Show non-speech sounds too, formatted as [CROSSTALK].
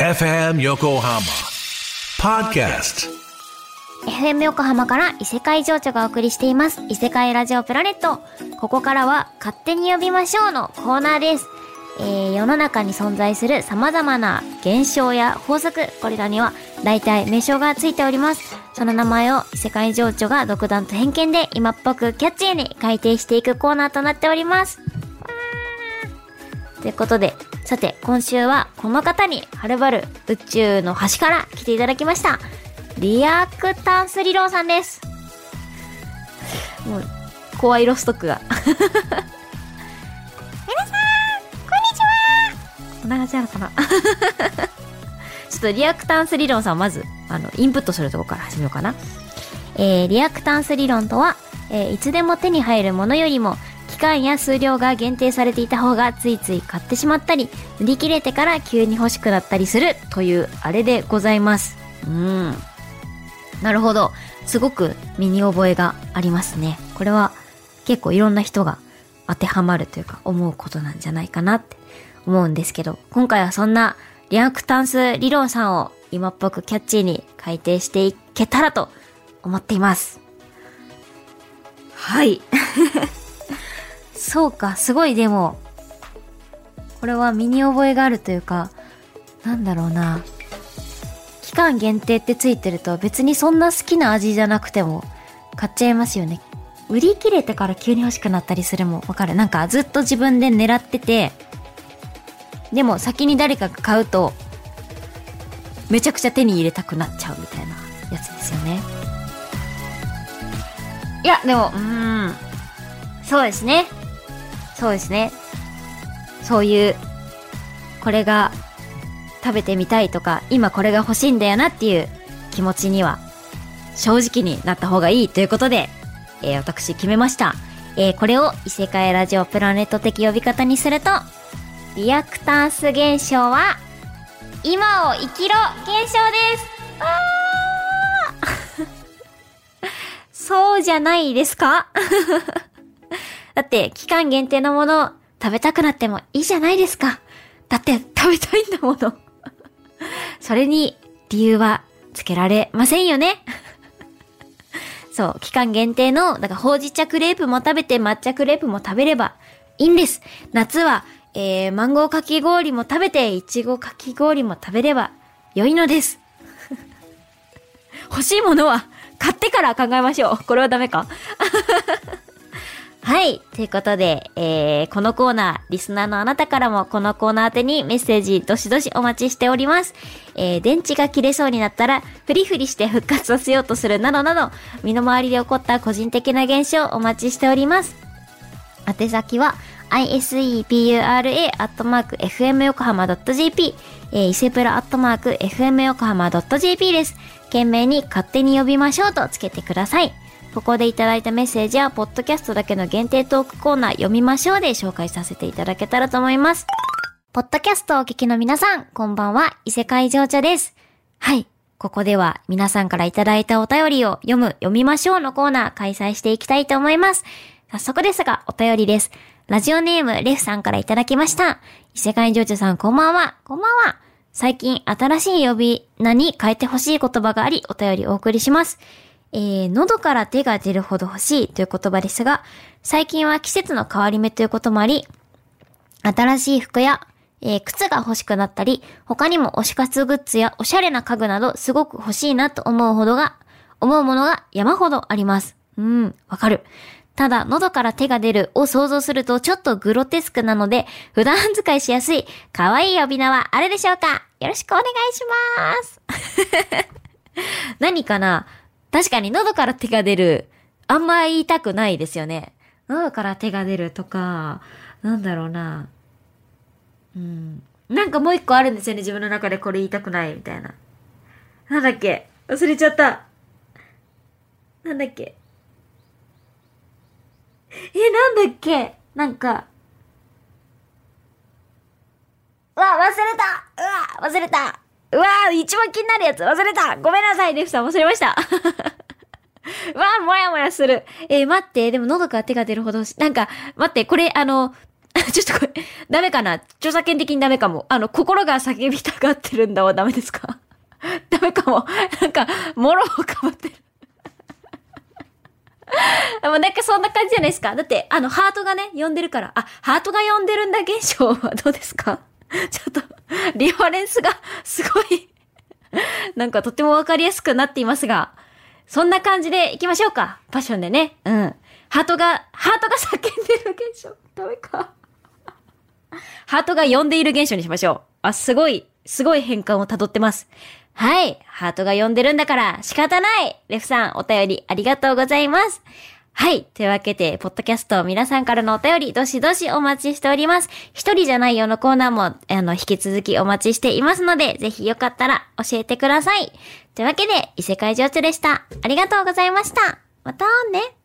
FM Yokohama Podcast FM 横浜から異世界情緒がお送りしています異世界ラジオプラネットここからは勝手に呼びましょうのコーナーですえー、世の中に存在する様々な現象や法則、これらには大体名称がついております。その名前を異世界情緒が独断と偏見で今っぽくキャッチーに改定していくコーナーとなっております。ということで、さて、今週はこの方にはるばる宇宙の端から来ていただきました。リアクタンス理論さんです。もう、怖いロストックが。こんな感じなのかなちょっとリアクタンス理論さんまず、あの、インプットするとこから始めようかな。えー、リアクタンス理論とは、えー、いつでも手に入るものよりも、期間や数量が限定されていた方がついつい買ってしまったり、売り切れてから急に欲しくなったりするというあれでございます。うん。なるほど。すごく身に覚えがありますね。これは結構いろんな人が当てはまるというか思うことなんじゃないかなって思うんですけど、今回はそんなリアクタンス理論さんを今っぽくキャッチーに改定していけたらと思っています。はい。そうか、すごいでも、これは身に覚えがあるというか、なんだろうな。期間限定ってついてると別にそんな好きな味じゃなくても買っちゃいますよね。売り切れてから急に欲しくなったりするもわかる？なんかずっと自分で狙ってて、でも先に誰かが買うと、めちゃくちゃ手に入れたくなっちゃうみたいなやつですよね。いや、でも、うん。そうですね。そうですね。そういう、これが食べてみたいとか、今これが欲しいんだよなっていう気持ちには、正直になった方がいいということで、えー私決めました。えーこれを異世界ラジオプラネット的呼び方にすると、リアクタンス現象は、今を生きろ現象ですあー [LAUGHS] そうじゃないですか？だって、期間限定のもの食べたくなってもいいじゃないですか。だって、食べたいんだもの。[LAUGHS] それに、理由はつけられませんよね。[LAUGHS] そう、期間限定の、だからほうじ茶クレープも食べて抹茶クレープも食べればいいんです。夏は、えー、マンゴーかき氷も食べて、いちごかき氷も食べれば良いのです。[LAUGHS] 欲しいものは買ってから考えましょう。これはダメかはい。ということで、えー、このコーナー、リスナーのあなたからもこのコーナー宛てにメッセージどしどしお待ちしております。えー、電池が切れそうになったら、フリフリして復活させようとするなどなど、身の回りで起こった個人的な現象お待ちしております。宛先は、isepura.fmyokohama.jp、えー、伊勢プラ .fmyokohama.jp です。懸命に勝手に呼びましょうとつけてください。ここでいただいたメッセージは、ポッドキャストだけの限定トークコーナー読みましょうで紹介させていただけたらと思います。ポッドキャストをお聞きの皆さん、こんばんは、異世界情緒です。はい。ここでは皆さんからいただいたお便りを読む、読みましょうのコーナー開催していきたいと思います。早速ですが、お便りです。ラジオネーム、レフさんからいただきました。異世界情緒さん、こんばんは。こんばんは。最近、新しい呼び名に変えてほしい言葉があり、お便りお送りします。えー、喉から手が出るほど欲しいという言葉ですが、最近は季節の変わり目ということもあり、新しい服や、えー靴が欲しくなったり、他にも推し活グッズやおしゃれな家具などすごく欲しいなと思うほどが、思うものが山ほどあります。うん、わかる。ただ、喉から手が出るを想像するとちょっとグロテスクなので、普段使いしやすい、可愛い呼び名はあるでしょうか？よろしくお願いします。[LAUGHS] 何かな？確かに喉から手が出る、あんま言いたくないですよね。喉から手が出るとか、なんだろうな。うん。なんかもう一個あるんですよね、自分の中でこれ言いたくないみたいな。なんだっけ？忘れちゃった。なんだっけ？え、なんだっけ？なんか。うわ、忘れたうわ、忘れたうわ、一番気になるやつ忘れたごめんなさい、レフさん忘れました。[LAUGHS] うわ、もやもやする。えー待って、でも喉から手が出るほど、なんか、待って、これ、あの、[LAUGHS] ちょっとこれ、ダメかな？著作権的にダメかも。あの、心が叫びたがってるんだはダメですか？[LAUGHS] ダメかも。なんか、もろをかぶってる。でもなんかそんな感じじゃないですか。だって、あの、ハートがね、呼んでるから。あ、ハートが呼んでるんだ現象はどうですか？[LAUGHS] ちょっと、リファレンスがすごいなんかとってもわかりやすくなっていますが、そんな感じで行きましょうか。パッションでね。うん。ハートが、ハートが叫んでる現象。ダメか。ハートが呼んでいる現象にしましょう。あ、すごい、すごい変換を辿ってます。はい。ハートが呼んでるんだから仕方ないレフさん、お便りありがとうございます。はい。というわけで、ポッドキャスト皆さんからのお便り、どしどしお待ちしております。一人じゃないよのコーナーも、あの、引き続きお待ちしていますので、ぜひよかったら教えてください。というわけで、異世界情緒でした。ありがとうございました。またね。